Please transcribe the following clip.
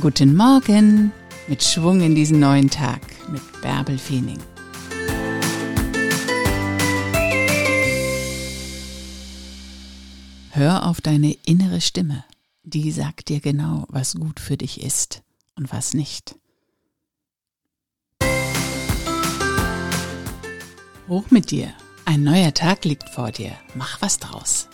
Guten Morgen mit Schwung in diesen neuen Tag mit Bärbel Feening. Hör auf deine innere Stimme. Die sagt dir genau, was gut für dich ist und was nicht. Hoch mit dir. Ein neuer Tag liegt vor dir. Mach was draus.